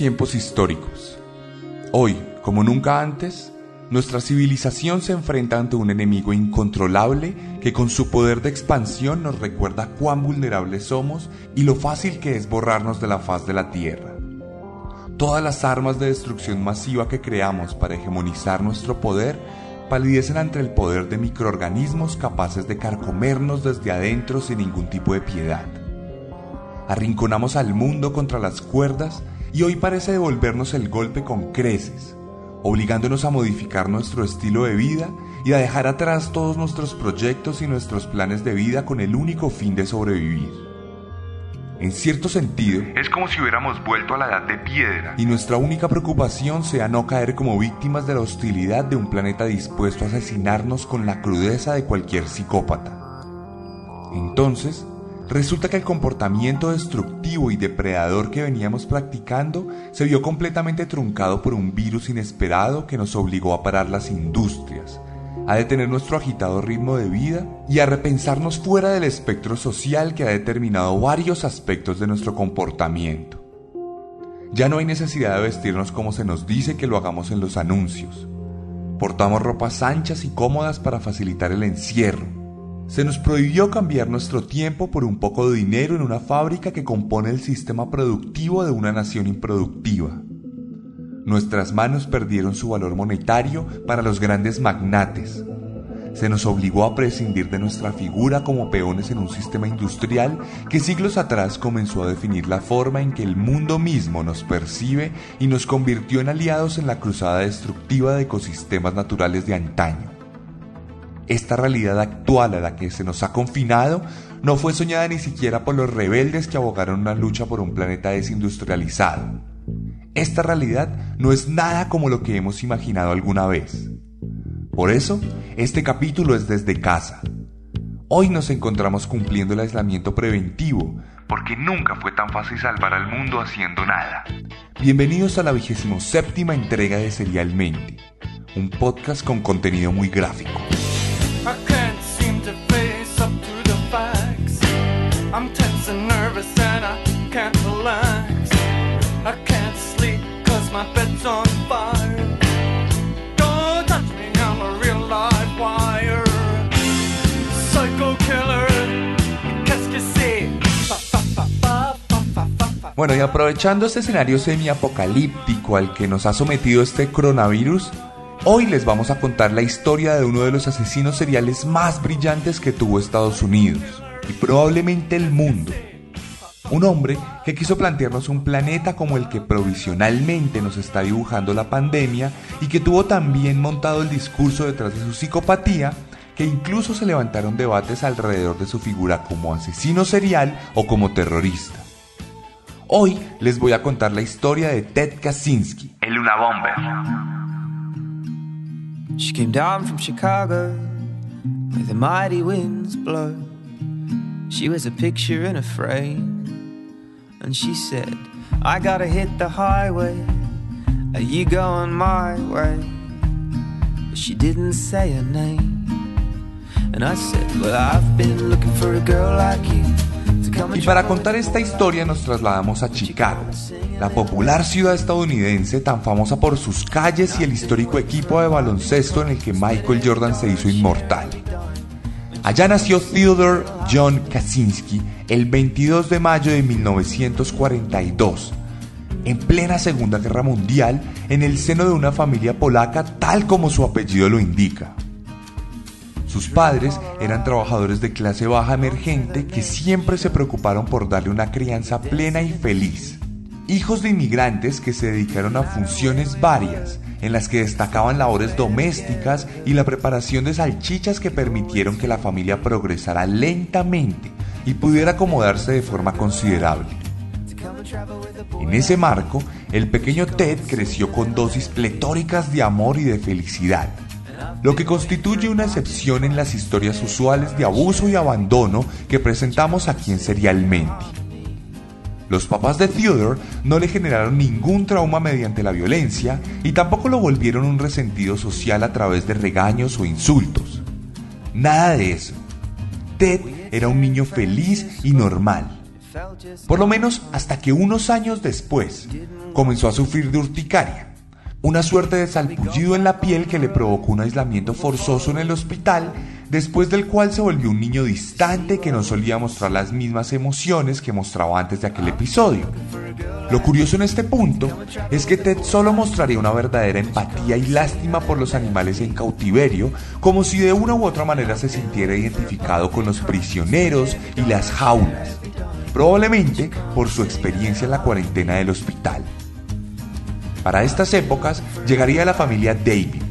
Tiempos históricos. Hoy, como nunca antes, nuestra civilización se enfrenta ante un enemigo incontrolable que con su poder de expansión nos recuerda cuán vulnerables somos y lo fácil que es borrarnos de la faz de la Tierra. Todas las armas de destrucción masiva que creamos para hegemonizar nuestro poder palidecen ante el poder de microorganismos capaces de carcomernos desde adentro sin ningún tipo de piedad. Arrinconamos al mundo contra las cuerdas y hoy parece devolvernos el golpe con creces, obligándonos a modificar nuestro estilo de vida y a dejar atrás todos nuestros proyectos y nuestros planes de vida con el único fin de sobrevivir. En cierto sentido, es como si hubiéramos vuelto a la edad de piedra y nuestra única preocupación sea no caer como víctimas de la hostilidad de un planeta dispuesto a asesinarnos con la crudeza de cualquier psicópata. Entonces, Resulta que el comportamiento destructivo y depredador que veníamos practicando se vio completamente truncado por un virus inesperado que nos obligó a parar las industrias, a detener nuestro agitado ritmo de vida y a repensarnos fuera del espectro social que ha determinado varios aspectos de nuestro comportamiento. Ya no hay necesidad de vestirnos como se nos dice que lo hagamos en los anuncios. Portamos ropas anchas y cómodas para facilitar el encierro se nos prohibió cambiar nuestro tiempo por un poco de dinero en una fábrica que compone el sistema productivo de una nación improductiva. Nuestras manos perdieron su valor monetario para los grandes magnates. Se nos obligó a prescindir de nuestra figura como peones en un sistema industrial que siglos atrás comenzó a definir la forma en que el mundo mismo nos percibe y nos convirtió en aliados en la cruzada destructiva de ecosistemas naturales de antaño. Esta realidad actual a la que se nos ha confinado no fue soñada ni siquiera por los rebeldes que abogaron una lucha por un planeta desindustrializado. Esta realidad no es nada como lo que hemos imaginado alguna vez. Por eso, este capítulo es desde casa. Hoy nos encontramos cumpliendo el aislamiento preventivo, porque nunca fue tan fácil salvar al mundo haciendo nada. Bienvenidos a la vigésimo séptima entrega de Serialmente, un podcast con contenido muy gráfico. Bueno, y aprovechando este escenario semi-apocalíptico al que nos ha sometido este coronavirus, Hoy les vamos a contar la historia de uno de los asesinos seriales más brillantes que tuvo Estados Unidos y probablemente el mundo. Un hombre que quiso plantearnos un planeta como el que provisionalmente nos está dibujando la pandemia y que tuvo también montado el discurso detrás de su psicopatía que incluso se levantaron debates alrededor de su figura como asesino serial o como terrorista. Hoy les voy a contar la historia de Ted Kaczynski, el Una Bomber. She came down from Chicago where the mighty winds blow. She was a picture in a frame. And she said, I gotta hit the highway. Are you going my way? But she didn't say her name. And I said, Well, I've been looking for a girl like you. Y para contar esta historia nos trasladamos a Chicago, la popular ciudad estadounidense tan famosa por sus calles y el histórico equipo de baloncesto en el que Michael Jordan se hizo inmortal. Allá nació Theodore John Kaczynski el 22 de mayo de 1942, en plena Segunda Guerra Mundial, en el seno de una familia polaca tal como su apellido lo indica. Sus padres eran trabajadores de clase baja emergente que siempre se preocuparon por darle una crianza plena y feliz. Hijos de inmigrantes que se dedicaron a funciones varias en las que destacaban labores domésticas y la preparación de salchichas que permitieron que la familia progresara lentamente y pudiera acomodarse de forma considerable. En ese marco, el pequeño Ted creció con dosis pletóricas de amor y de felicidad, lo que constituye una excepción en las historias usuales de abuso y abandono que presentamos aquí en Serialmente. Los papás de Theodore no le generaron ningún trauma mediante la violencia y tampoco lo volvieron un resentido social a través de regaños o insultos. Nada de eso. Ted era un niño feliz y normal. Por lo menos hasta que unos años después comenzó a sufrir de urticaria, una suerte de salpullido en la piel que le provocó un aislamiento forzoso en el hospital, después del cual se volvió un niño distante que no solía mostrar las mismas emociones que mostraba antes de aquel episodio. Lo curioso en este punto es que Ted solo mostraría una verdadera empatía y lástima por los animales en cautiverio, como si de una u otra manera se sintiera identificado con los prisioneros y las jaulas, probablemente por su experiencia en la cuarentena del hospital. Para estas épocas llegaría la familia David,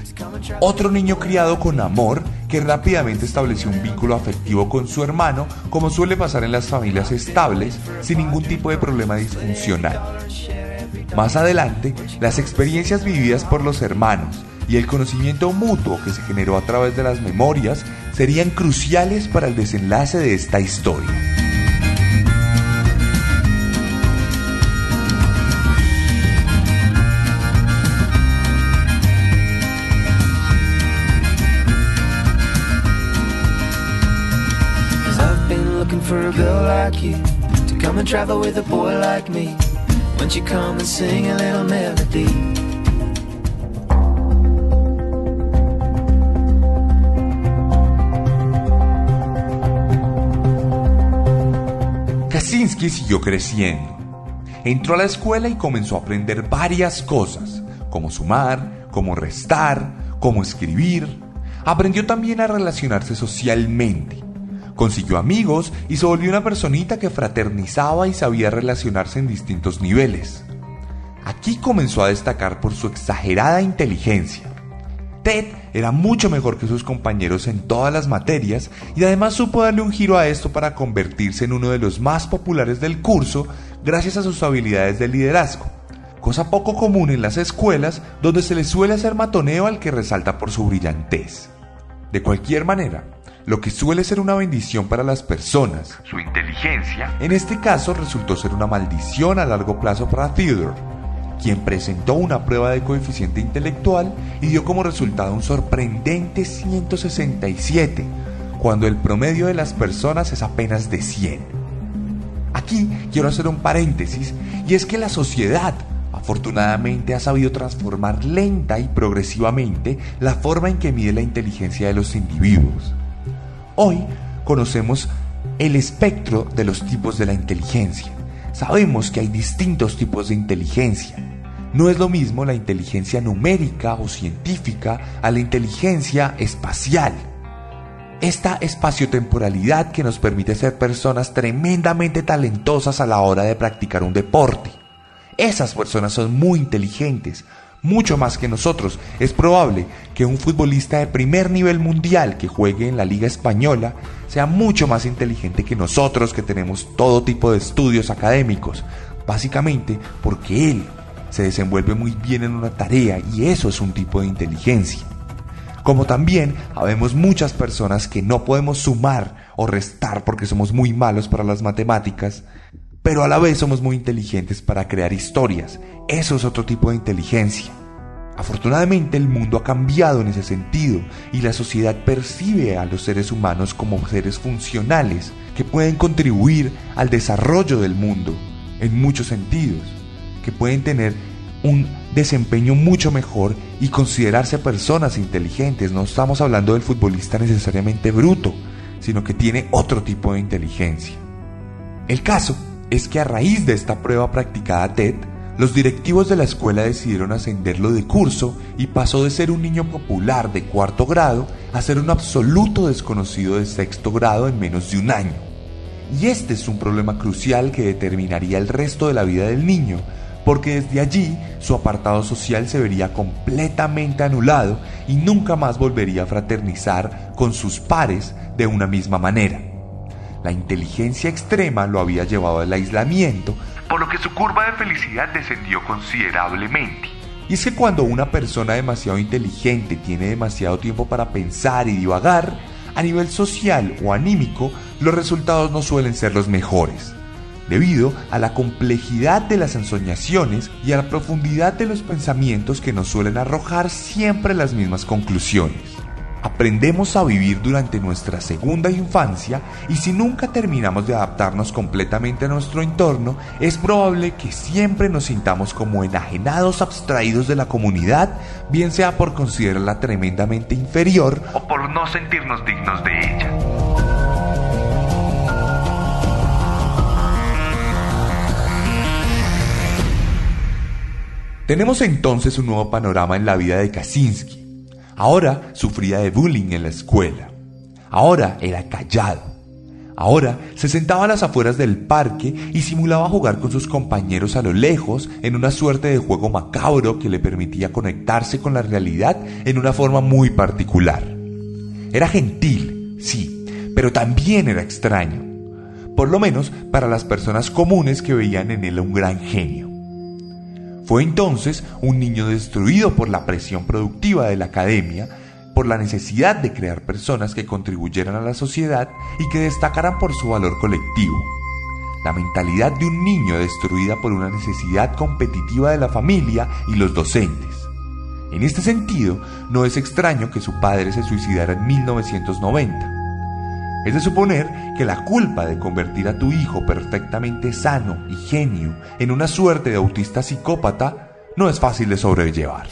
otro niño criado con amor que rápidamente estableció un vínculo afectivo con su hermano, como suele pasar en las familias estables, sin ningún tipo de problema disfuncional. Más adelante, las experiencias vividas por los hermanos y el conocimiento mutuo que se generó a través de las memorias serían cruciales para el desenlace de esta historia. Like you to come and travel with a boy like me. Won't you come and sing a little melody? Kaczynski siguió creciendo. Entró a la escuela y comenzó a aprender varias cosas, como sumar, como restar, como escribir. Aprendió también a relacionarse socialmente Consiguió amigos y se volvió una personita que fraternizaba y sabía relacionarse en distintos niveles. Aquí comenzó a destacar por su exagerada inteligencia. Ted era mucho mejor que sus compañeros en todas las materias y además supo darle un giro a esto para convertirse en uno de los más populares del curso gracias a sus habilidades de liderazgo, cosa poco común en las escuelas donde se le suele hacer matoneo al que resalta por su brillantez. De cualquier manera, lo que suele ser una bendición para las personas, su inteligencia, en este caso resultó ser una maldición a largo plazo para Theodore, quien presentó una prueba de coeficiente intelectual y dio como resultado un sorprendente 167, cuando el promedio de las personas es apenas de 100. Aquí quiero hacer un paréntesis y es que la sociedad afortunadamente ha sabido transformar lenta y progresivamente la forma en que mide la inteligencia de los individuos. Hoy conocemos el espectro de los tipos de la inteligencia. Sabemos que hay distintos tipos de inteligencia. No es lo mismo la inteligencia numérica o científica a la inteligencia espacial. Esta espaciotemporalidad que nos permite ser personas tremendamente talentosas a la hora de practicar un deporte. Esas personas son muy inteligentes, mucho más que nosotros. Es probable que un futbolista de primer nivel mundial que juegue en la Liga Española sea mucho más inteligente que nosotros que tenemos todo tipo de estudios académicos, básicamente porque él se desenvuelve muy bien en una tarea y eso es un tipo de inteligencia. Como también habemos muchas personas que no podemos sumar o restar porque somos muy malos para las matemáticas, pero a la vez somos muy inteligentes para crear historias. Eso es otro tipo de inteligencia. Afortunadamente el mundo ha cambiado en ese sentido y la sociedad percibe a los seres humanos como seres funcionales que pueden contribuir al desarrollo del mundo en muchos sentidos, que pueden tener un desempeño mucho mejor y considerarse personas inteligentes. No estamos hablando del futbolista necesariamente bruto, sino que tiene otro tipo de inteligencia. El caso es que a raíz de esta prueba practicada TED, los directivos de la escuela decidieron ascenderlo de curso y pasó de ser un niño popular de cuarto grado a ser un absoluto desconocido de sexto grado en menos de un año. Y este es un problema crucial que determinaría el resto de la vida del niño, porque desde allí su apartado social se vería completamente anulado y nunca más volvería a fraternizar con sus pares de una misma manera. La inteligencia extrema lo había llevado al aislamiento, por lo que su curva de felicidad descendió considerablemente. Y es que cuando una persona demasiado inteligente tiene demasiado tiempo para pensar y divagar, a nivel social o anímico, los resultados no suelen ser los mejores, debido a la complejidad de las ensoñaciones y a la profundidad de los pensamientos que nos suelen arrojar siempre las mismas conclusiones. Aprendemos a vivir durante nuestra segunda infancia y si nunca terminamos de adaptarnos completamente a nuestro entorno, es probable que siempre nos sintamos como enajenados abstraídos de la comunidad, bien sea por considerarla tremendamente inferior o por no sentirnos dignos de ella. Tenemos entonces un nuevo panorama en la vida de Kaczynski Ahora sufría de bullying en la escuela. Ahora era callado. Ahora se sentaba a las afueras del parque y simulaba jugar con sus compañeros a lo lejos en una suerte de juego macabro que le permitía conectarse con la realidad en una forma muy particular. Era gentil, sí, pero también era extraño, por lo menos para las personas comunes que veían en él un gran genio. Fue entonces un niño destruido por la presión productiva de la academia, por la necesidad de crear personas que contribuyeran a la sociedad y que destacaran por su valor colectivo. La mentalidad de un niño destruida por una necesidad competitiva de la familia y los docentes. En este sentido, no es extraño que su padre se suicidara en 1990 es de suponer que la culpa de convertir a tu hijo perfectamente sano y genio en una suerte de autista psicópata no es fácil de sobrellevar.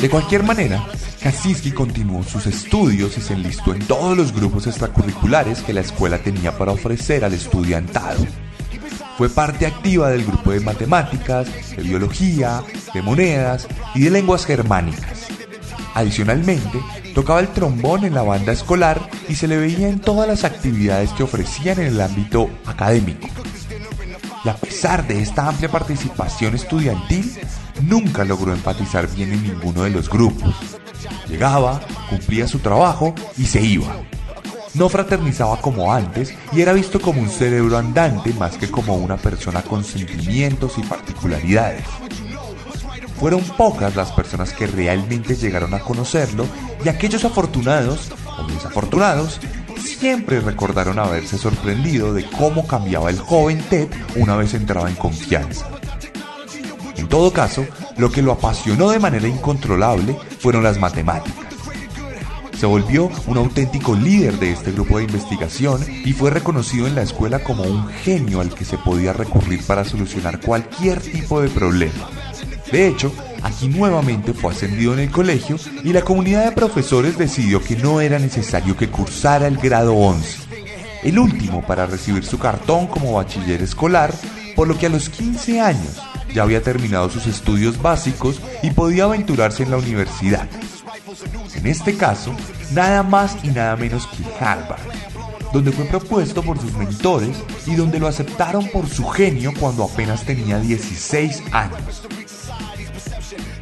De cualquier manera, Kaczynski continuó sus estudios y se enlistó en todos los grupos extracurriculares que la escuela tenía para ofrecer al estudiantado. Fue parte activa del grupo de matemáticas, de biología, de monedas y de lenguas germánicas. Adicionalmente, tocaba el trombón en la banda escolar y se le veía en todas las actividades que ofrecían en el ámbito académico. Y a pesar de esta amplia participación estudiantil, nunca logró empatizar bien en ninguno de los grupos. Llegaba, cumplía su trabajo y se iba. No fraternizaba como antes y era visto como un cerebro andante más que como una persona con sentimientos y particularidades. Fueron pocas las personas que realmente llegaron a conocerlo y aquellos afortunados o desafortunados siempre recordaron haberse sorprendido de cómo cambiaba el joven Ted una vez entraba en confianza. En todo caso, lo que lo apasionó de manera incontrolable fueron las matemáticas. Se volvió un auténtico líder de este grupo de investigación y fue reconocido en la escuela como un genio al que se podía recurrir para solucionar cualquier tipo de problema. De hecho, aquí nuevamente fue ascendido en el colegio y la comunidad de profesores decidió que no era necesario que cursara el grado 11, el último para recibir su cartón como bachiller escolar, por lo que a los 15 años ya había terminado sus estudios básicos y podía aventurarse en la universidad. En este caso, nada más y nada menos que Harvard, donde fue propuesto por sus mentores y donde lo aceptaron por su genio cuando apenas tenía 16 años.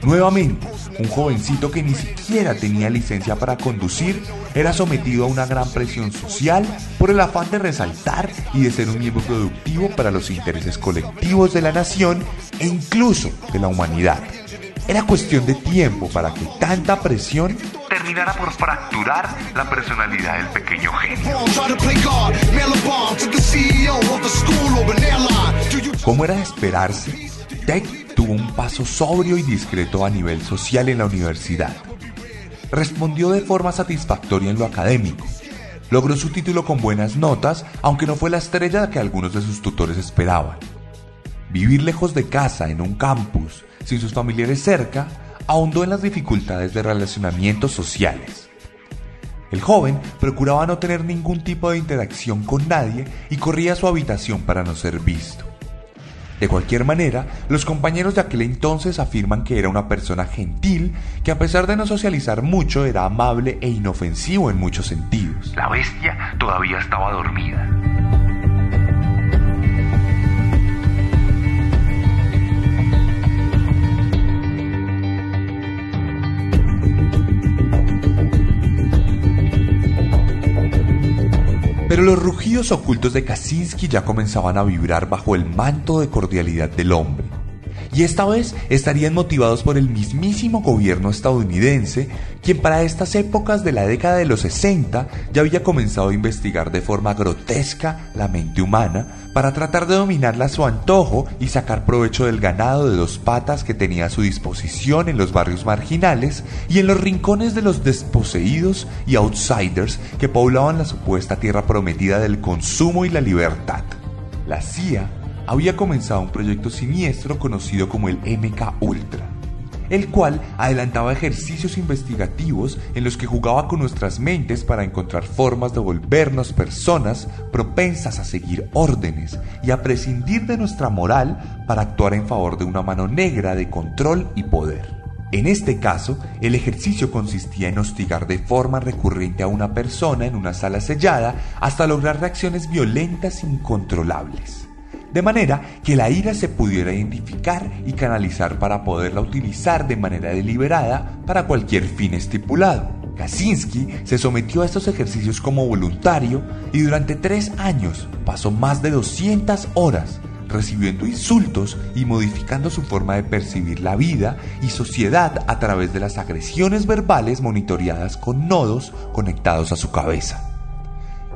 Nuevamente, un jovencito que ni siquiera tenía licencia para conducir era sometido a una gran presión social por el afán de resaltar y de ser un miembro productivo para los intereses colectivos de la nación e incluso de la humanidad. Era cuestión de tiempo para que tanta presión terminara por fracturar la personalidad del pequeño genio. ¿Cómo era de esperarse? Tech un paso sobrio y discreto a nivel social en la universidad. Respondió de forma satisfactoria en lo académico. Logró su título con buenas notas, aunque no fue la estrella que algunos de sus tutores esperaban. Vivir lejos de casa, en un campus, sin sus familiares cerca, ahondó en las dificultades de relacionamientos sociales. El joven procuraba no tener ningún tipo de interacción con nadie y corría a su habitación para no ser visto. De cualquier manera, los compañeros de aquel entonces afirman que era una persona gentil, que a pesar de no socializar mucho era amable e inofensivo en muchos sentidos. La bestia todavía estaba dormida. Pero los rugidos ocultos de Kaczynski ya comenzaban a vibrar bajo el manto de cordialidad del hombre. Y esta vez estarían motivados por el mismísimo gobierno estadounidense, quien para estas épocas de la década de los 60 ya había comenzado a investigar de forma grotesca la mente humana para tratar de dominarla a su antojo y sacar provecho del ganado de dos patas que tenía a su disposición en los barrios marginales y en los rincones de los desposeídos y outsiders que poblaban la supuesta tierra prometida del consumo y la libertad. La CIA había comenzado un proyecto siniestro conocido como el MK Ultra, el cual adelantaba ejercicios investigativos en los que jugaba con nuestras mentes para encontrar formas de volvernos personas propensas a seguir órdenes y a prescindir de nuestra moral para actuar en favor de una mano negra de control y poder. En este caso, el ejercicio consistía en hostigar de forma recurrente a una persona en una sala sellada hasta lograr reacciones violentas incontrolables de manera que la ira se pudiera identificar y canalizar para poderla utilizar de manera deliberada para cualquier fin estipulado. Kaczynski se sometió a estos ejercicios como voluntario y durante tres años pasó más de 200 horas recibiendo insultos y modificando su forma de percibir la vida y sociedad a través de las agresiones verbales monitoreadas con nodos conectados a su cabeza.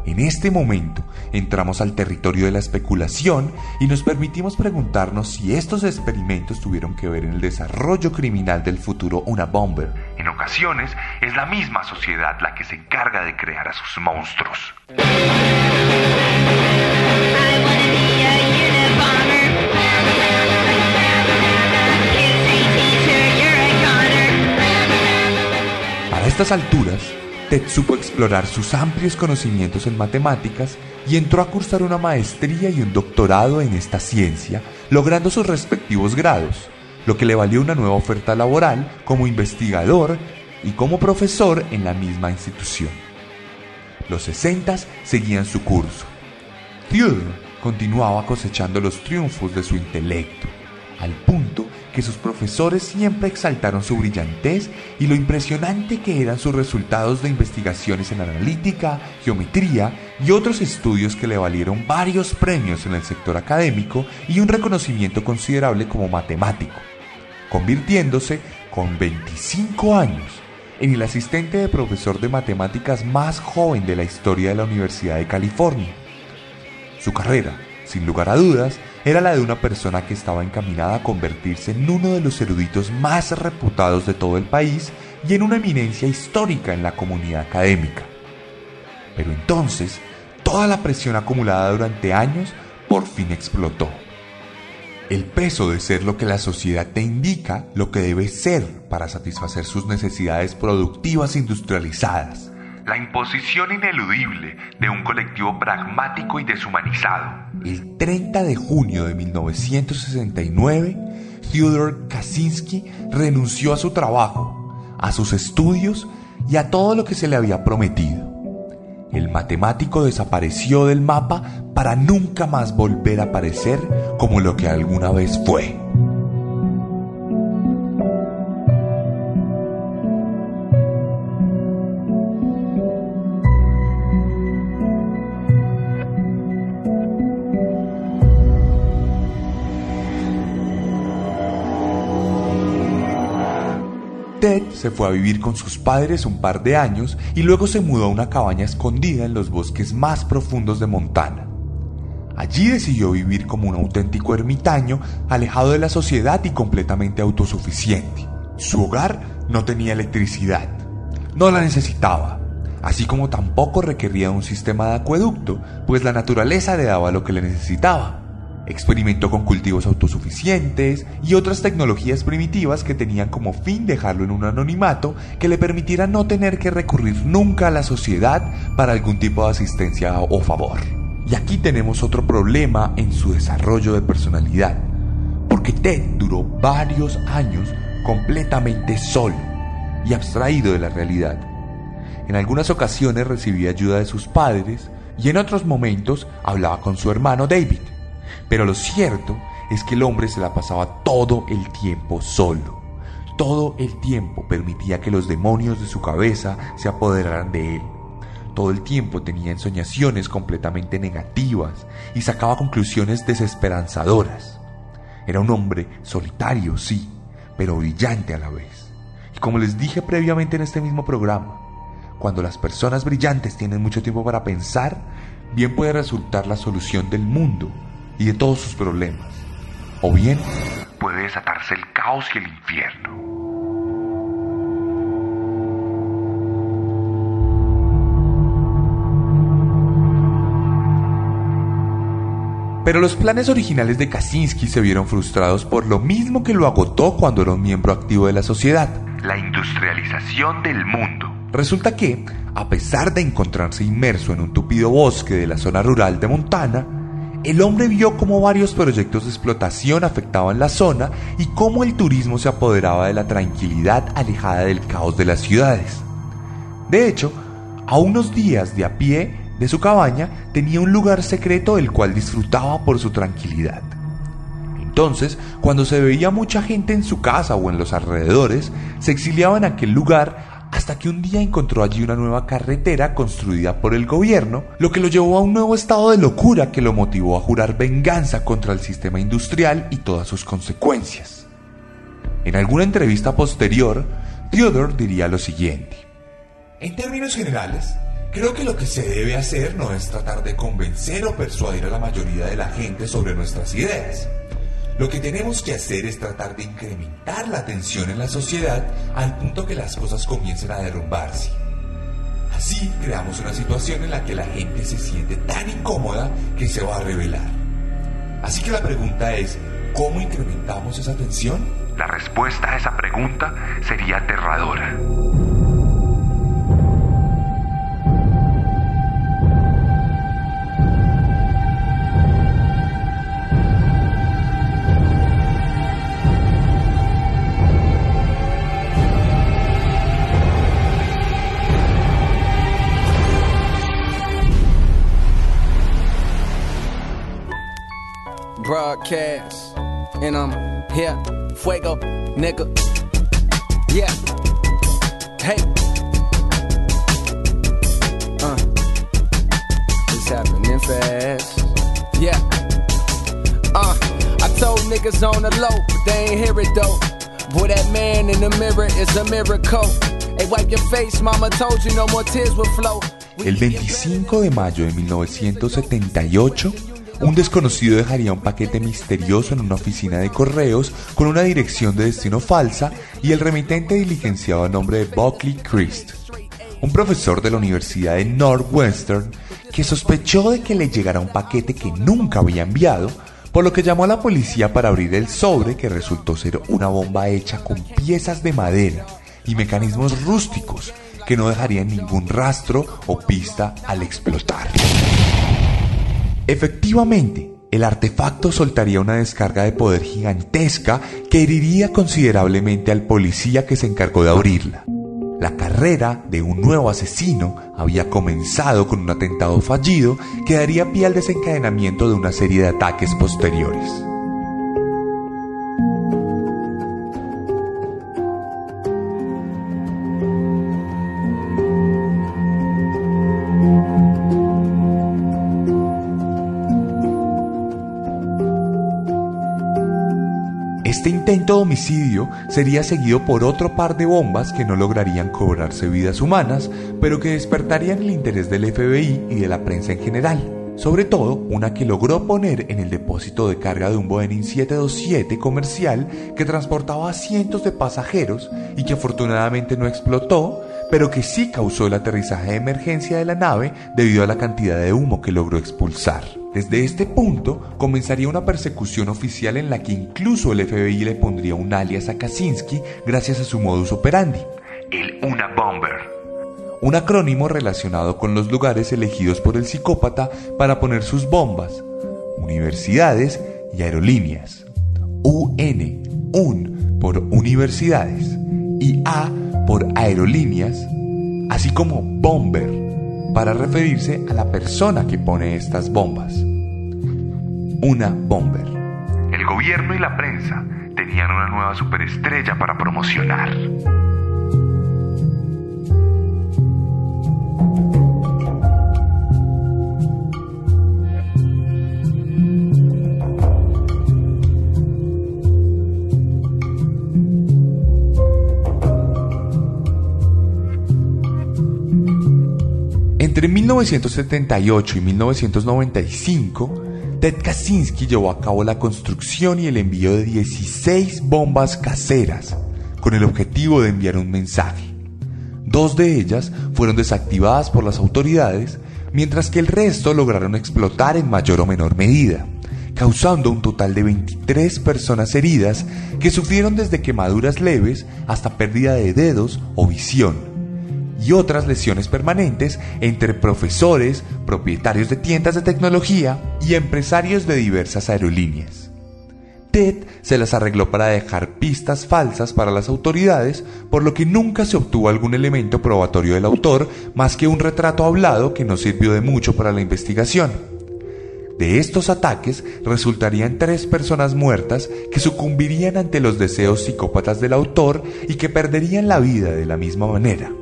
En este momento entramos al territorio de la especulación y nos permitimos preguntarnos si estos experimentos tuvieron que ver en el desarrollo criminal del futuro una bomber. En ocasiones es la misma sociedad la que se encarga de crear a sus monstruos. Para estas alturas, Ted supo explorar sus amplios conocimientos en matemáticas y entró a cursar una maestría y un doctorado en esta ciencia, logrando sus respectivos grados, lo que le valió una nueva oferta laboral como investigador y como profesor en la misma institución. Los sesentas seguían su curso. Theodore continuaba cosechando los triunfos de su intelecto, al punto que sus profesores siempre exaltaron su brillantez y lo impresionante que eran sus resultados de investigaciones en analítica, geometría y otros estudios que le valieron varios premios en el sector académico y un reconocimiento considerable como matemático, convirtiéndose con 25 años en el asistente de profesor de matemáticas más joven de la historia de la Universidad de California. Su carrera, sin lugar a dudas, era la de una persona que estaba encaminada a convertirse en uno de los eruditos más reputados de todo el país y en una eminencia histórica en la comunidad académica. Pero entonces, toda la presión acumulada durante años por fin explotó. El peso de ser lo que la sociedad te indica lo que debes ser para satisfacer sus necesidades productivas industrializadas la imposición ineludible de un colectivo pragmático y deshumanizado. El 30 de junio de 1969, Theodor Kaczynski renunció a su trabajo, a sus estudios y a todo lo que se le había prometido. El matemático desapareció del mapa para nunca más volver a aparecer como lo que alguna vez fue. Se fue a vivir con sus padres un par de años y luego se mudó a una cabaña escondida en los bosques más profundos de Montana. Allí decidió vivir como un auténtico ermitaño, alejado de la sociedad y completamente autosuficiente. Su hogar no tenía electricidad, no la necesitaba, así como tampoco requería un sistema de acueducto, pues la naturaleza le daba lo que le necesitaba, Experimentó con cultivos autosuficientes y otras tecnologías primitivas que tenían como fin dejarlo en un anonimato que le permitiera no tener que recurrir nunca a la sociedad para algún tipo de asistencia o favor. Y aquí tenemos otro problema en su desarrollo de personalidad, porque Ted duró varios años completamente solo y abstraído de la realidad. En algunas ocasiones recibía ayuda de sus padres y en otros momentos hablaba con su hermano David. Pero lo cierto es que el hombre se la pasaba todo el tiempo solo. Todo el tiempo permitía que los demonios de su cabeza se apoderaran de él. Todo el tiempo tenía ensoñaciones completamente negativas y sacaba conclusiones desesperanzadoras. Era un hombre solitario, sí, pero brillante a la vez. Y como les dije previamente en este mismo programa, cuando las personas brillantes tienen mucho tiempo para pensar, bien puede resultar la solución del mundo y de todos sus problemas. O bien puede desatarse el caos y el infierno. Pero los planes originales de Kaczynski se vieron frustrados por lo mismo que lo agotó cuando era un miembro activo de la sociedad. La industrialización del mundo. Resulta que, a pesar de encontrarse inmerso en un tupido bosque de la zona rural de Montana, el hombre vio cómo varios proyectos de explotación afectaban la zona y cómo el turismo se apoderaba de la tranquilidad alejada del caos de las ciudades. De hecho, a unos días de a pie de su cabaña tenía un lugar secreto del cual disfrutaba por su tranquilidad. Entonces, cuando se veía mucha gente en su casa o en los alrededores, se exiliaba en aquel lugar hasta que un día encontró allí una nueva carretera construida por el gobierno, lo que lo llevó a un nuevo estado de locura que lo motivó a jurar venganza contra el sistema industrial y todas sus consecuencias. En alguna entrevista posterior, Theodore diría lo siguiente. En términos generales, creo que lo que se debe hacer no es tratar de convencer o persuadir a la mayoría de la gente sobre nuestras ideas. Lo que tenemos que hacer es tratar de incrementar la tensión en la sociedad al punto que las cosas comiencen a derrumbarse. Así creamos una situación en la que la gente se siente tan incómoda que se va a rebelar. Así que la pregunta es, ¿cómo incrementamos esa tensión? La respuesta a esa pregunta sería aterradora. Broadcast. And I'm here, fuego, nigga. Yeah. Hey. Uh. It's happening fast. Yeah. Uh. I told niggas on the low, but they ain't hear it though. Boy, that man in the mirror is a miracle. Hey, wipe your face, mama told you no more tears will flow. El 25 de mayo de 1978, un desconocido dejaría un paquete misterioso en una oficina de correos con una dirección de destino falsa y el remitente diligenciado a nombre de Buckley Christ, un profesor de la Universidad de Northwestern que sospechó de que le llegara un paquete que nunca había enviado, por lo que llamó a la policía para abrir el sobre que resultó ser una bomba hecha con piezas de madera y mecanismos rústicos que no dejarían ningún rastro o pista al explotar. Efectivamente, el artefacto soltaría una descarga de poder gigantesca que heriría considerablemente al policía que se encargó de abrirla. La carrera de un nuevo asesino había comenzado con un atentado fallido que daría pie al desencadenamiento de una serie de ataques posteriores. Este intento de homicidio sería seguido por otro par de bombas que no lograrían cobrarse vidas humanas, pero que despertarían el interés del FBI y de la prensa en general. Sobre todo, una que logró poner en el depósito de carga de un Boeing 727 comercial que transportaba a cientos de pasajeros y que afortunadamente no explotó, pero que sí causó el aterrizaje de emergencia de la nave debido a la cantidad de humo que logró expulsar. Desde este punto comenzaría una persecución oficial en la que incluso el FBI le pondría un alias a Kaczynski gracias a su modus operandi. El Una Bomber. Un acrónimo relacionado con los lugares elegidos por el psicópata para poner sus bombas, universidades y aerolíneas. UN, UN por universidades y A por aerolíneas, así como bomber para referirse a la persona que pone estas bombas. Una bomber. El gobierno y la prensa tenían una nueva superestrella para promocionar. Entre 1978 y 1995, Ted Kaczynski llevó a cabo la construcción y el envío de 16 bombas caseras con el objetivo de enviar un mensaje. Dos de ellas fueron desactivadas por las autoridades, mientras que el resto lograron explotar en mayor o menor medida, causando un total de 23 personas heridas que sufrieron desde quemaduras leves hasta pérdida de dedos o visión y otras lesiones permanentes entre profesores, propietarios de tiendas de tecnología y empresarios de diversas aerolíneas. Ted se las arregló para dejar pistas falsas para las autoridades, por lo que nunca se obtuvo algún elemento probatorio del autor más que un retrato hablado que no sirvió de mucho para la investigación. De estos ataques resultarían tres personas muertas que sucumbirían ante los deseos psicópatas del autor y que perderían la vida de la misma manera.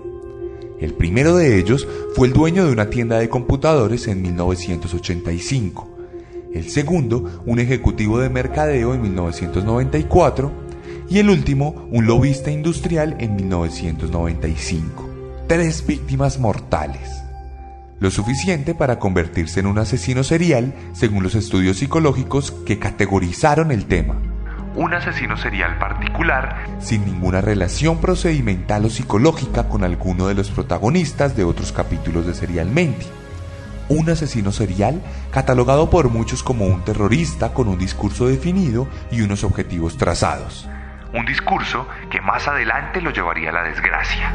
El primero de ellos fue el dueño de una tienda de computadores en 1985. El segundo, un ejecutivo de mercadeo en 1994. Y el último, un lobista industrial en 1995. Tres víctimas mortales. Lo suficiente para convertirse en un asesino serial según los estudios psicológicos que categorizaron el tema un asesino serial particular sin ninguna relación procedimental o psicológica con alguno de los protagonistas de otros capítulos de Serialmente. Un asesino serial catalogado por muchos como un terrorista con un discurso definido y unos objetivos trazados. Un discurso que más adelante lo llevaría a la desgracia.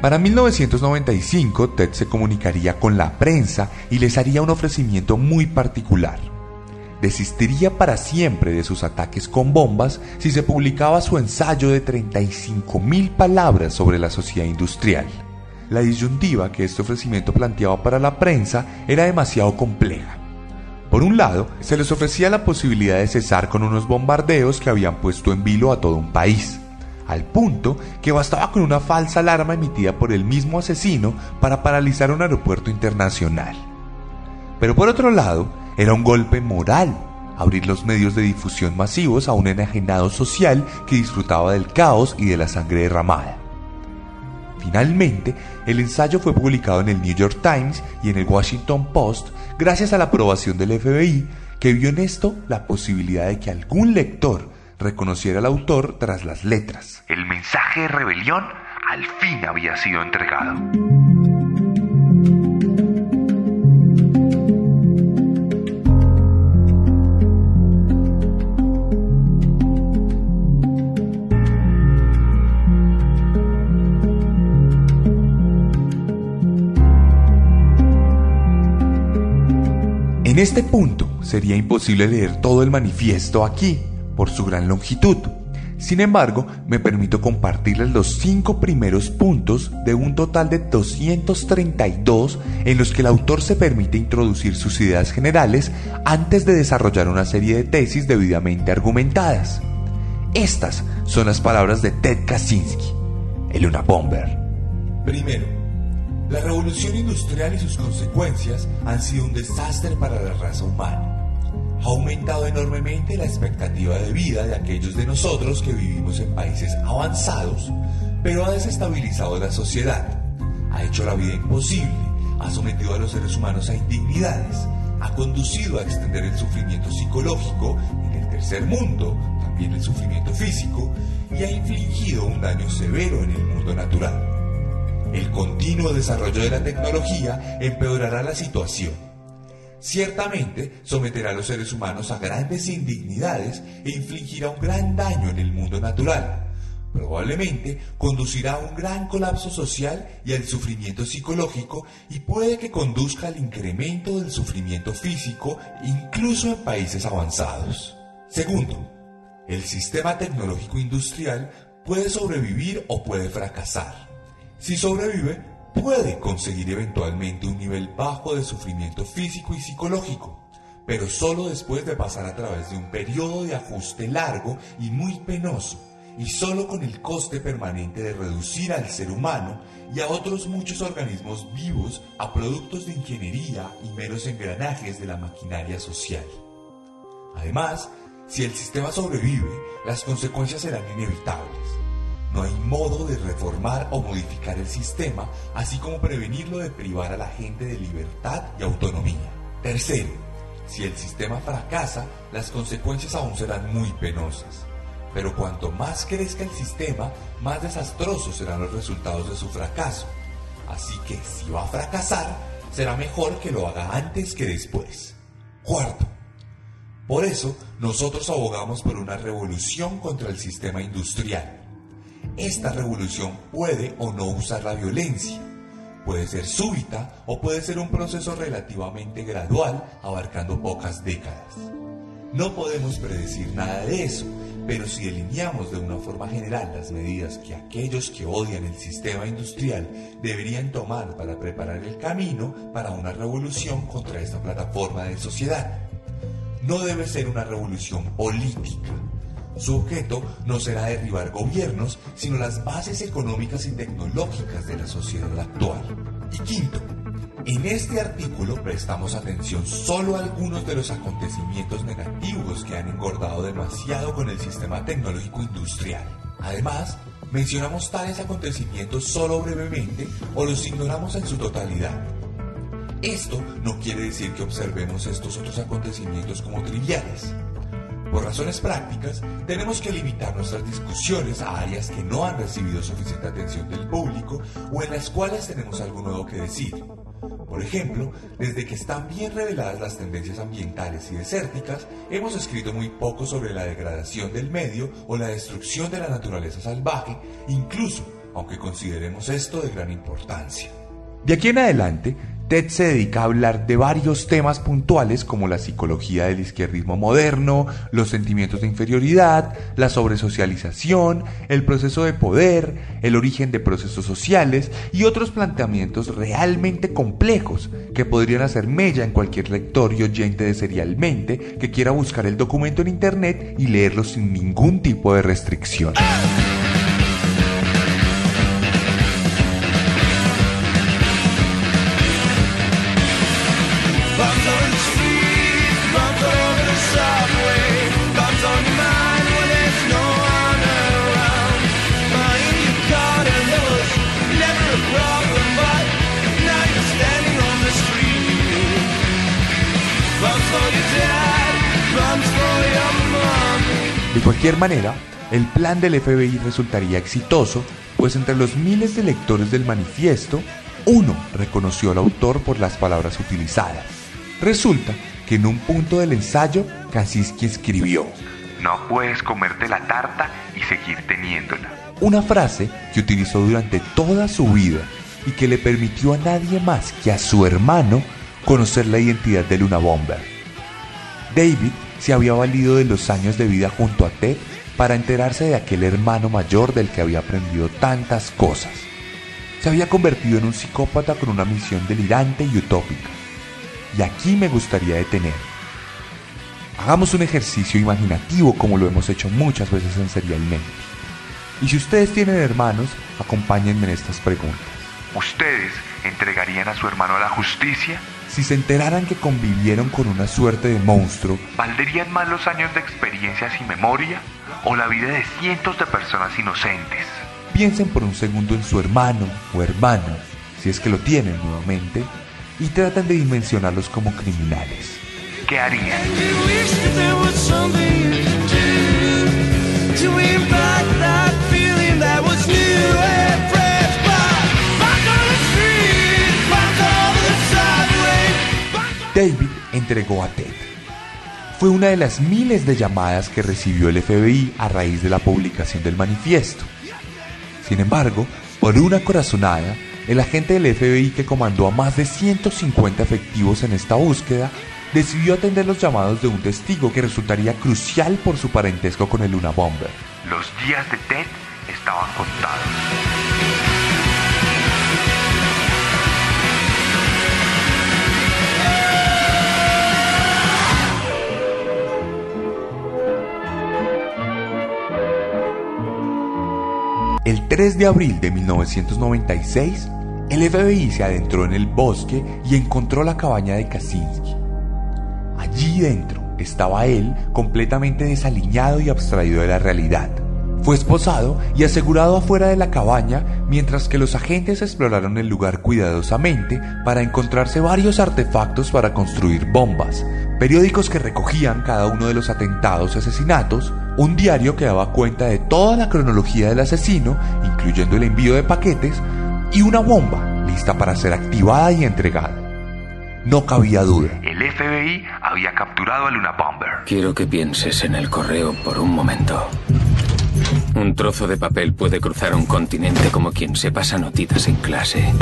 Para 1995, Ted se comunicaría con la prensa y les haría un ofrecimiento muy particular. Desistiría para siempre de sus ataques con bombas si se publicaba su ensayo de 35.000 palabras sobre la sociedad industrial. La disyuntiva que este ofrecimiento planteaba para la prensa era demasiado compleja. Por un lado, se les ofrecía la posibilidad de cesar con unos bombardeos que habían puesto en vilo a todo un país al punto que bastaba con una falsa alarma emitida por el mismo asesino para paralizar un aeropuerto internacional. Pero por otro lado, era un golpe moral abrir los medios de difusión masivos a un enajenado social que disfrutaba del caos y de la sangre derramada. Finalmente, el ensayo fue publicado en el New York Times y en el Washington Post gracias a la aprobación del FBI, que vio en esto la posibilidad de que algún lector reconociera al autor tras las letras. El mensaje de rebelión al fin había sido entregado. En este punto sería imposible leer todo el manifiesto aquí, por su gran longitud. Sin embargo, me permito compartirles los cinco primeros puntos de un total de 232 en los que el autor se permite introducir sus ideas generales antes de desarrollar una serie de tesis debidamente argumentadas. Estas son las palabras de Ted Kaczynski, el Una Bomber. Primero, la revolución industrial y sus consecuencias han sido un desastre para la raza humana ha aumentado enormemente la expectativa de vida de aquellos de nosotros que vivimos en países avanzados, pero ha desestabilizado la sociedad, ha hecho la vida imposible, ha sometido a los seres humanos a indignidades, ha conducido a extender el sufrimiento psicológico en el tercer mundo, también el sufrimiento físico, y ha infligido un daño severo en el mundo natural. El continuo desarrollo de la tecnología empeorará la situación. Ciertamente someterá a los seres humanos a grandes indignidades e infligirá un gran daño en el mundo natural. Probablemente conducirá a un gran colapso social y al sufrimiento psicológico y puede que conduzca al incremento del sufrimiento físico incluso en países avanzados. Segundo, el sistema tecnológico industrial puede sobrevivir o puede fracasar. Si sobrevive, puede conseguir eventualmente un nivel bajo de sufrimiento físico y psicológico, pero solo después de pasar a través de un periodo de ajuste largo y muy penoso y solo con el coste permanente de reducir al ser humano y a otros muchos organismos vivos a productos de ingeniería y meros engranajes de la maquinaria social. Además, si el sistema sobrevive, las consecuencias serán inevitables. No hay modo de reformar o modificar el sistema, así como prevenirlo de privar a la gente de libertad y autonomía. Tercero, si el sistema fracasa, las consecuencias aún serán muy penosas. Pero cuanto más crezca el sistema, más desastrosos serán los resultados de su fracaso. Así que si va a fracasar, será mejor que lo haga antes que después. Cuarto, por eso nosotros abogamos por una revolución contra el sistema industrial. Esta revolución puede o no usar la violencia. Puede ser súbita o puede ser un proceso relativamente gradual abarcando pocas décadas. No podemos predecir nada de eso, pero si delineamos de una forma general las medidas que aquellos que odian el sistema industrial deberían tomar para preparar el camino para una revolución contra esta plataforma de sociedad, no debe ser una revolución política. Su objeto no será derribar gobiernos, sino las bases económicas y tecnológicas de la sociedad actual. Y quinto, en este artículo prestamos atención solo a algunos de los acontecimientos negativos que han engordado demasiado con el sistema tecnológico industrial. Además, mencionamos tales acontecimientos solo brevemente o los ignoramos en su totalidad. Esto no quiere decir que observemos estos otros acontecimientos como triviales. Por razones prácticas, tenemos que limitar nuestras discusiones a áreas que no han recibido suficiente atención del público o en las cuales tenemos algo nuevo que decir. Por ejemplo, desde que están bien reveladas las tendencias ambientales y desérticas, hemos escrito muy poco sobre la degradación del medio o la destrucción de la naturaleza salvaje, incluso aunque consideremos esto de gran importancia. De aquí en adelante, TED se dedica a hablar de varios temas puntuales como la psicología del izquierdismo moderno, los sentimientos de inferioridad, la sobresocialización, el proceso de poder, el origen de procesos sociales y otros planteamientos realmente complejos que podrían hacer mella en cualquier lector y oyente de serialmente que quiera buscar el documento en internet y leerlo sin ningún tipo de restricción. Cualquier manera, el plan del FBI resultaría exitoso, pues entre los miles de lectores del manifiesto, uno reconoció al autor por las palabras utilizadas. Resulta que en un punto del ensayo, Kaczynski escribió, No puedes comerte la tarta y seguir teniéndola. Una frase que utilizó durante toda su vida y que le permitió a nadie más que a su hermano conocer la identidad de Luna Bomber. David se había valido de los años de vida junto a Ted para enterarse de aquel hermano mayor del que había aprendido tantas cosas. Se había convertido en un psicópata con una misión delirante y utópica. Y aquí me gustaría detener. Hagamos un ejercicio imaginativo como lo hemos hecho muchas veces en Serialmente. Y si ustedes tienen hermanos, acompáñenme en estas preguntas. ¿Ustedes entregarían a su hermano a la justicia? Si se enteraran que convivieron con una suerte de monstruo, ¿valdrían más los años de experiencia sin memoria o la vida de cientos de personas inocentes? Piensen por un segundo en su hermano o hermana, si es que lo tienen nuevamente, y tratan de dimensionarlos como criminales. ¿Qué harían? David entregó a Ted. Fue una de las miles de llamadas que recibió el FBI a raíz de la publicación del manifiesto. Sin embargo, por una corazonada, el agente del FBI que comandó a más de 150 efectivos en esta búsqueda decidió atender los llamados de un testigo que resultaría crucial por su parentesco con el Luna Bomber. Los días de Ted estaban contados. El 3 de abril de 1996, el FBI se adentró en el bosque y encontró la cabaña de Kaczynski. Allí dentro estaba él completamente desaliñado y abstraído de la realidad. Fue esposado y asegurado afuera de la cabaña mientras que los agentes exploraron el lugar cuidadosamente para encontrarse varios artefactos para construir bombas, periódicos que recogían cada uno de los atentados y asesinatos, un diario que daba cuenta de toda la cronología del asesino, incluyendo el envío de paquetes, y una bomba lista para ser activada y entregada. No cabía duda. El FBI había capturado a Luna Bomber. Quiero que pienses en el correo por un momento. Un trozo de papel puede cruzar un continente como quien se pasa notitas en clase.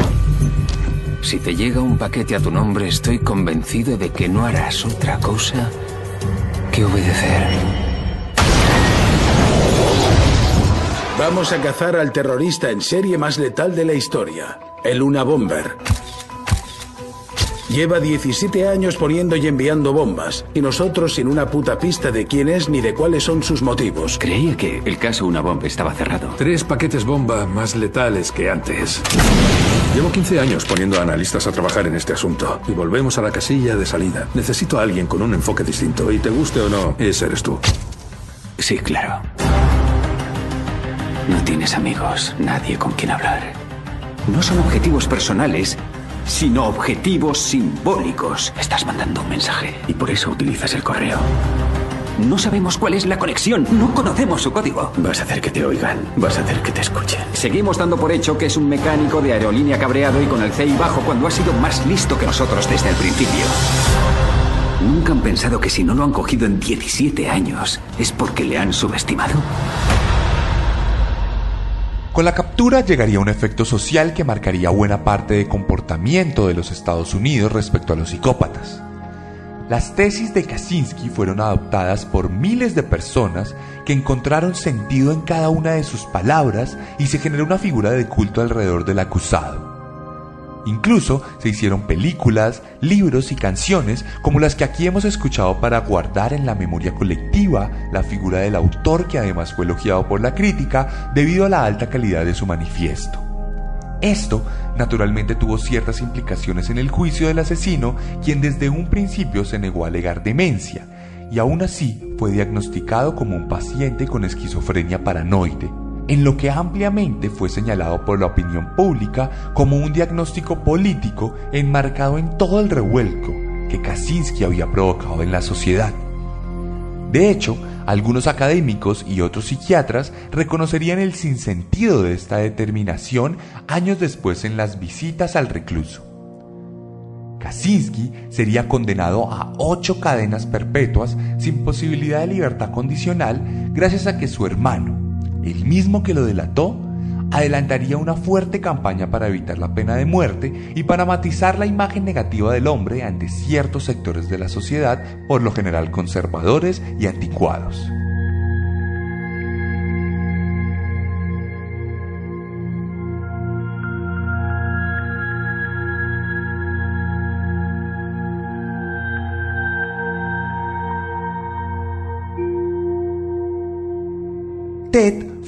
Si te llega un paquete a tu nombre, estoy convencido de que no harás otra cosa que obedecer. Vamos a cazar al terrorista en serie más letal de la historia, el Luna Bomber. Lleva 17 años poniendo y enviando bombas, y nosotros sin una puta pista de quién es ni de cuáles son sus motivos. Creía que el caso Una Bomba estaba cerrado. Tres paquetes bomba más letales que antes. Llevo 15 años poniendo a analistas a trabajar en este asunto. Y volvemos a la casilla de salida. Necesito a alguien con un enfoque distinto. Y te guste o no, ese eres tú. Sí, claro. No tienes amigos, nadie con quien hablar. No son objetivos personales, sino objetivos simbólicos. Estás mandando un mensaje y por eso utilizas el correo. No sabemos cuál es la conexión, no conocemos su código. Vas a hacer que te oigan, vas a hacer que te escuchen. Seguimos dando por hecho que es un mecánico de aerolínea cabreado y con el CI bajo cuando ha sido más listo que nosotros desde el principio. ¿Nunca han pensado que si no lo han cogido en 17 años es porque le han subestimado? Con la captura llegaría un efecto social que marcaría buena parte de comportamiento de los Estados Unidos respecto a los psicópatas. Las tesis de Kaczynski fueron adoptadas por miles de personas que encontraron sentido en cada una de sus palabras y se generó una figura de culto alrededor del acusado. Incluso se hicieron películas, libros y canciones como las que aquí hemos escuchado para guardar en la memoria colectiva la figura del autor que además fue elogiado por la crítica debido a la alta calidad de su manifiesto. Esto naturalmente tuvo ciertas implicaciones en el juicio del asesino, quien desde un principio se negó a alegar demencia, y aún así fue diagnosticado como un paciente con esquizofrenia paranoide, en lo que ampliamente fue señalado por la opinión pública como un diagnóstico político enmarcado en todo el revuelco que Kaczynski había provocado en la sociedad. De hecho, algunos académicos y otros psiquiatras reconocerían el sinsentido de esta determinación años después en las visitas al recluso. Kaczynski sería condenado a ocho cadenas perpetuas sin posibilidad de libertad condicional gracias a que su hermano, el mismo que lo delató, adelantaría una fuerte campaña para evitar la pena de muerte y para matizar la imagen negativa del hombre ante ciertos sectores de la sociedad, por lo general conservadores y anticuados.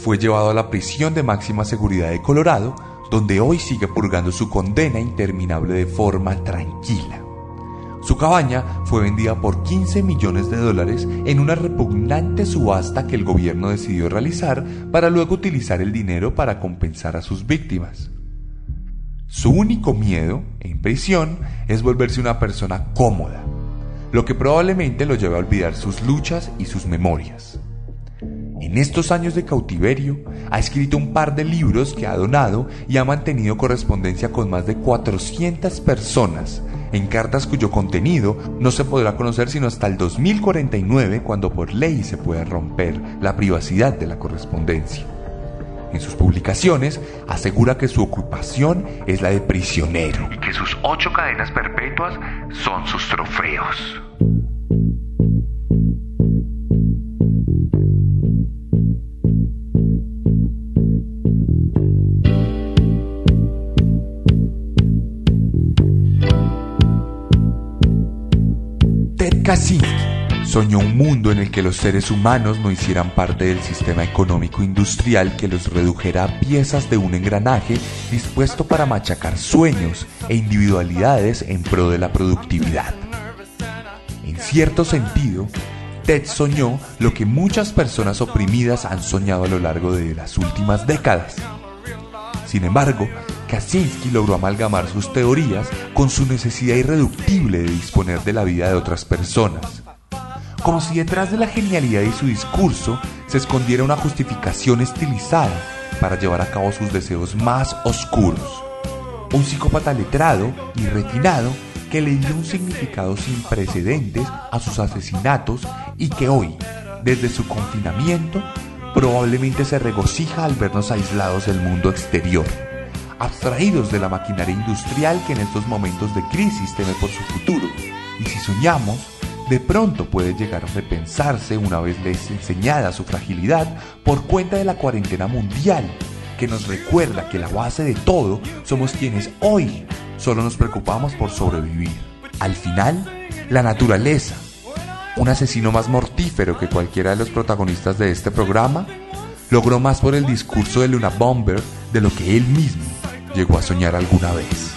Fue llevado a la prisión de máxima seguridad de Colorado, donde hoy sigue purgando su condena interminable de forma tranquila. Su cabaña fue vendida por 15 millones de dólares en una repugnante subasta que el gobierno decidió realizar para luego utilizar el dinero para compensar a sus víctimas. Su único miedo en prisión es volverse una persona cómoda, lo que probablemente lo lleve a olvidar sus luchas y sus memorias. En estos años de cautiverio, ha escrito un par de libros que ha donado y ha mantenido correspondencia con más de 400 personas en cartas cuyo contenido no se podrá conocer sino hasta el 2049 cuando por ley se pueda romper la privacidad de la correspondencia. En sus publicaciones asegura que su ocupación es la de prisionero y que sus ocho cadenas perpetuas son sus trofeos. Kaczynski soñó un mundo en el que los seres humanos no hicieran parte del sistema económico industrial que los redujera a piezas de un engranaje dispuesto para machacar sueños e individualidades en pro de la productividad. En cierto sentido, Ted soñó lo que muchas personas oprimidas han soñado a lo largo de las últimas décadas. Sin embargo, Kaczynski logró amalgamar sus teorías con su necesidad irreductible de disponer de la vida de otras personas. Como si detrás de la genialidad y su discurso se escondiera una justificación estilizada para llevar a cabo sus deseos más oscuros. Un psicópata letrado y refinado que le dio un significado sin precedentes a sus asesinatos y que hoy, desde su confinamiento, probablemente se regocija al vernos aislados del mundo exterior abstraídos de la maquinaria industrial que en estos momentos de crisis teme por su futuro. Y si soñamos, de pronto puede llegar a repensarse una vez les enseñada su fragilidad por cuenta de la cuarentena mundial, que nos recuerda que la base de todo somos quienes hoy solo nos preocupamos por sobrevivir. Al final, la naturaleza, un asesino más mortífero que cualquiera de los protagonistas de este programa, logró más por el discurso de Luna Bomber de lo que él mismo llegó a soñar alguna vez.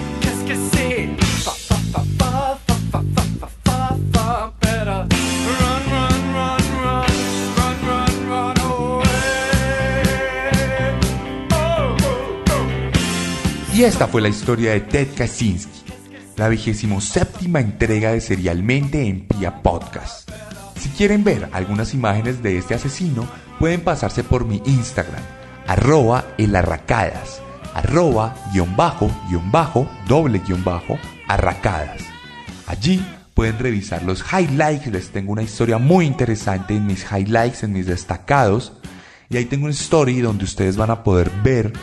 Y esta fue la historia de Ted Kaczynski, la vigésimo séptima entrega de Serialmente en Pia Podcast. Si quieren ver algunas imágenes de este asesino, pueden pasarse por mi Instagram, arroba elarracadas arroba guion bajo guion bajo doble guion bajo arracadas. Allí pueden revisar los highlights, les tengo una historia muy interesante en mis highlights, en mis destacados. Y ahí tengo un story donde ustedes van a poder ver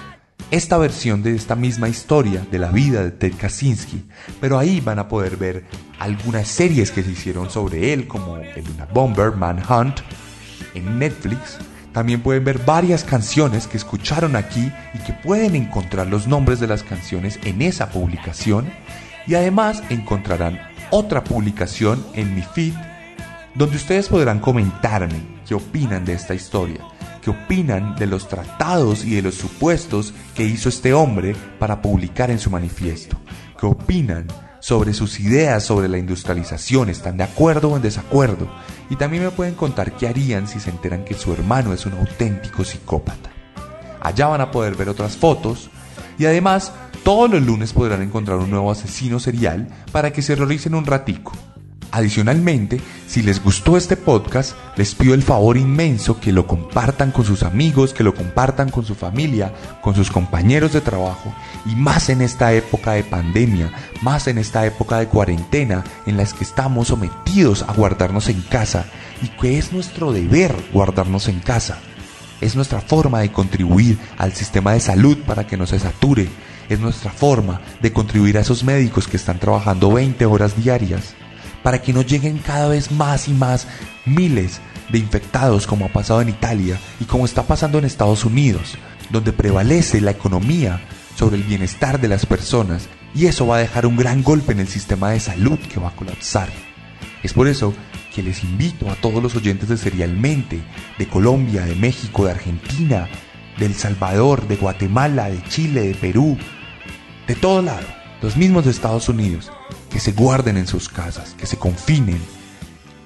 esta versión de esta misma historia de la vida de Ted Kaczynski. Pero ahí van a poder ver algunas series que se hicieron sobre él, como El Luna Bomber, Manhunt, en Netflix. También pueden ver varias canciones que escucharon aquí y que pueden encontrar los nombres de las canciones en esa publicación. Y además encontrarán otra publicación en mi feed donde ustedes podrán comentarme qué opinan de esta historia, qué opinan de los tratados y de los supuestos que hizo este hombre para publicar en su manifiesto, qué opinan sobre sus ideas sobre la industrialización, están de acuerdo o en desacuerdo, y también me pueden contar qué harían si se enteran que su hermano es un auténtico psicópata. Allá van a poder ver otras fotos y además todos los lunes podrán encontrar un nuevo asesino serial para que se horroricen un ratico. Adicionalmente, si les gustó este podcast, les pido el favor inmenso que lo compartan con sus amigos, que lo compartan con su familia, con sus compañeros de trabajo y más en esta época de pandemia, más en esta época de cuarentena en las que estamos sometidos a guardarnos en casa y que es nuestro deber guardarnos en casa. Es nuestra forma de contribuir al sistema de salud para que no se sature. Es nuestra forma de contribuir a esos médicos que están trabajando 20 horas diarias para que no lleguen cada vez más y más miles de infectados como ha pasado en Italia y como está pasando en Estados Unidos, donde prevalece la economía sobre el bienestar de las personas y eso va a dejar un gran golpe en el sistema de salud que va a colapsar. Es por eso que les invito a todos los oyentes de Serialmente, de Colombia, de México, de Argentina, de El Salvador, de Guatemala, de Chile, de Perú, de todo lado, los mismos de Estados Unidos, que se guarden en sus casas, que se confinen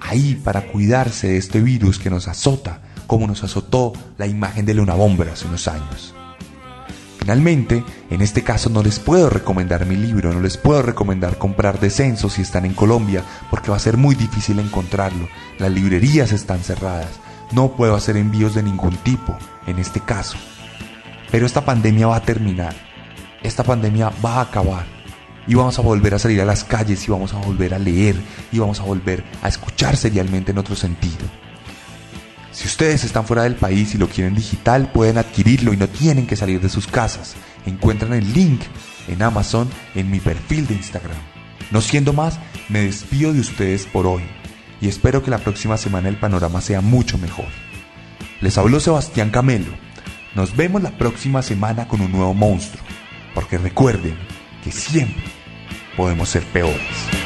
ahí para cuidarse de este virus que nos azota, como nos azotó la imagen de Luna Bomber hace unos años. Finalmente, en este caso no les puedo recomendar mi libro, no les puedo recomendar comprar Descenso si están en Colombia, porque va a ser muy difícil encontrarlo. Las librerías están cerradas. No puedo hacer envíos de ningún tipo, en este caso. Pero esta pandemia va a terminar. Esta pandemia va a acabar. Y vamos a volver a salir a las calles y vamos a volver a leer y vamos a volver a escuchar serialmente en otro sentido. Si ustedes están fuera del país y lo quieren digital, pueden adquirirlo y no tienen que salir de sus casas. Encuentran el link en Amazon en mi perfil de Instagram. No siendo más, me despido de ustedes por hoy y espero que la próxima semana el panorama sea mucho mejor. Les habló Sebastián Camelo. Nos vemos la próxima semana con un nuevo monstruo, porque recuerden que siempre podemos ser peores.